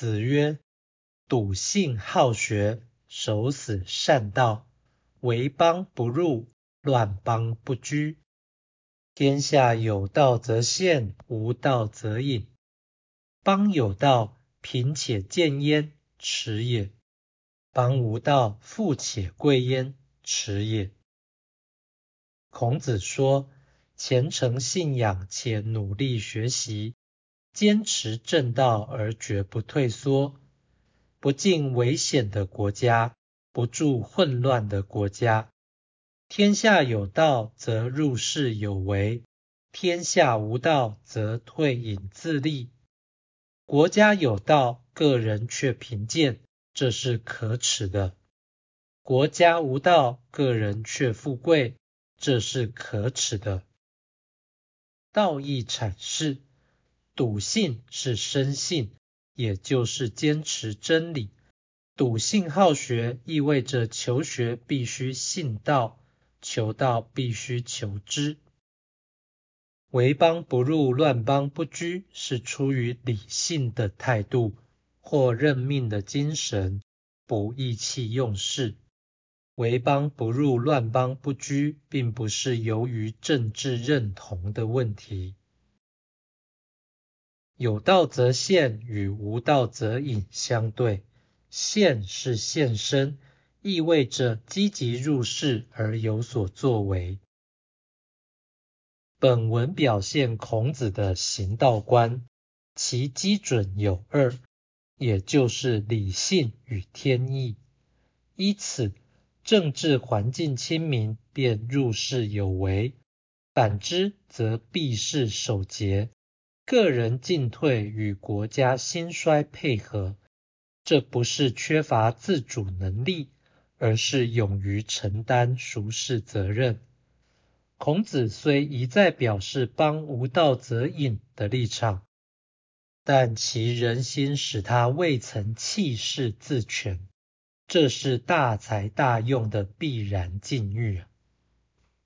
子曰：“笃信好学，守死善道，为邦不入，乱邦不居。天下有道则现，无道则隐。邦有道，贫且贱焉，耻也；邦无道，富且贵焉，耻也。”孔子说：“虔诚信仰且努力学习。”坚持正道而绝不退缩，不进危险的国家，不住混乱的国家。天下有道则入世有为，天下无道则退隐自立。国家有道，个人却贫贱，这是可耻的；国家无道，个人却富贵，这是可耻的。道义阐释。笃信是深信，也就是坚持真理。笃信好学，意味着求学必须信道，求道必须求知。为邦不入，乱邦不居，是出于理性的态度或认命的精神，不意气用事。为邦不入，乱邦不居，并不是由于政治认同的问题。有道则现，与无道则隐相对。现是现身，意味着积极入世而有所作为。本文表现孔子的行道观，其基准有二，也就是理性与天意。依此，政治环境亲民，便入世有为；反之，则避世守节。个人进退与国家兴衰配合，这不是缺乏自主能力，而是勇于承担俗世责任。孔子虽一再表示“邦无道则隐”的立场，但其人心使他未曾弃世自全，这是大才大用的必然境遇。